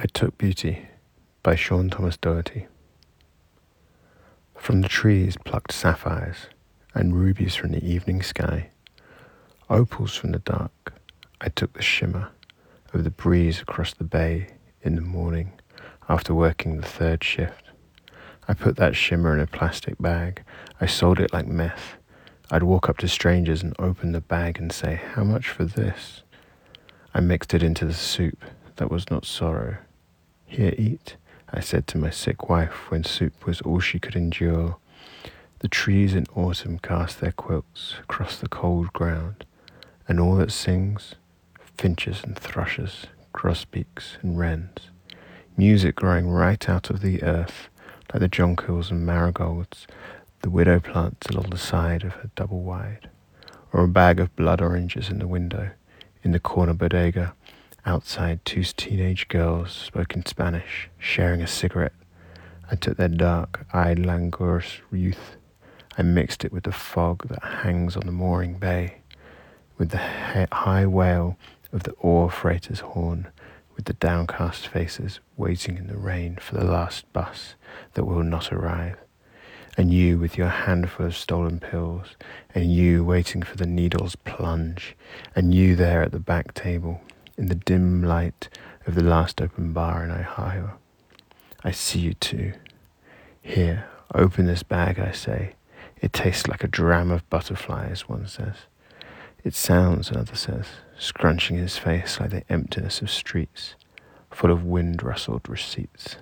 I Took Beauty by Sean Thomas Dougherty. From the trees plucked sapphires and rubies from the evening sky, opals from the dark. I took the shimmer of the breeze across the bay in the morning after working the third shift. I put that shimmer in a plastic bag. I sold it like meth. I'd walk up to strangers and open the bag and say, How much for this? I mixed it into the soup that was not sorrow here, eat, I said to my sick wife when soup was all she could endure. The trees in autumn cast their quilts across the cold ground, and all that sings, finches and thrushes, grosbeaks and wrens, music growing right out of the earth, like the jonquils and marigolds the widow plants along the side of her double wide, or a bag of blood oranges in the window, in the corner bodega, Outside, two teenage girls spoke in Spanish, sharing a cigarette. I took their dark eyed, languorous youth. I mixed it with the fog that hangs on the mooring bay, with the high wail of the ore freighter's horn, with the downcast faces waiting in the rain for the last bus that will not arrive, and you with your handful of stolen pills, and you waiting for the needle's plunge, and you there at the back table in the dim light of the last open bar in Ohio. I see you too. Here, open this bag, I say. It tastes like a dram of butterflies, one says. It sounds, another says, scrunching his face like the emptiness of streets, full of wind rustled receipts.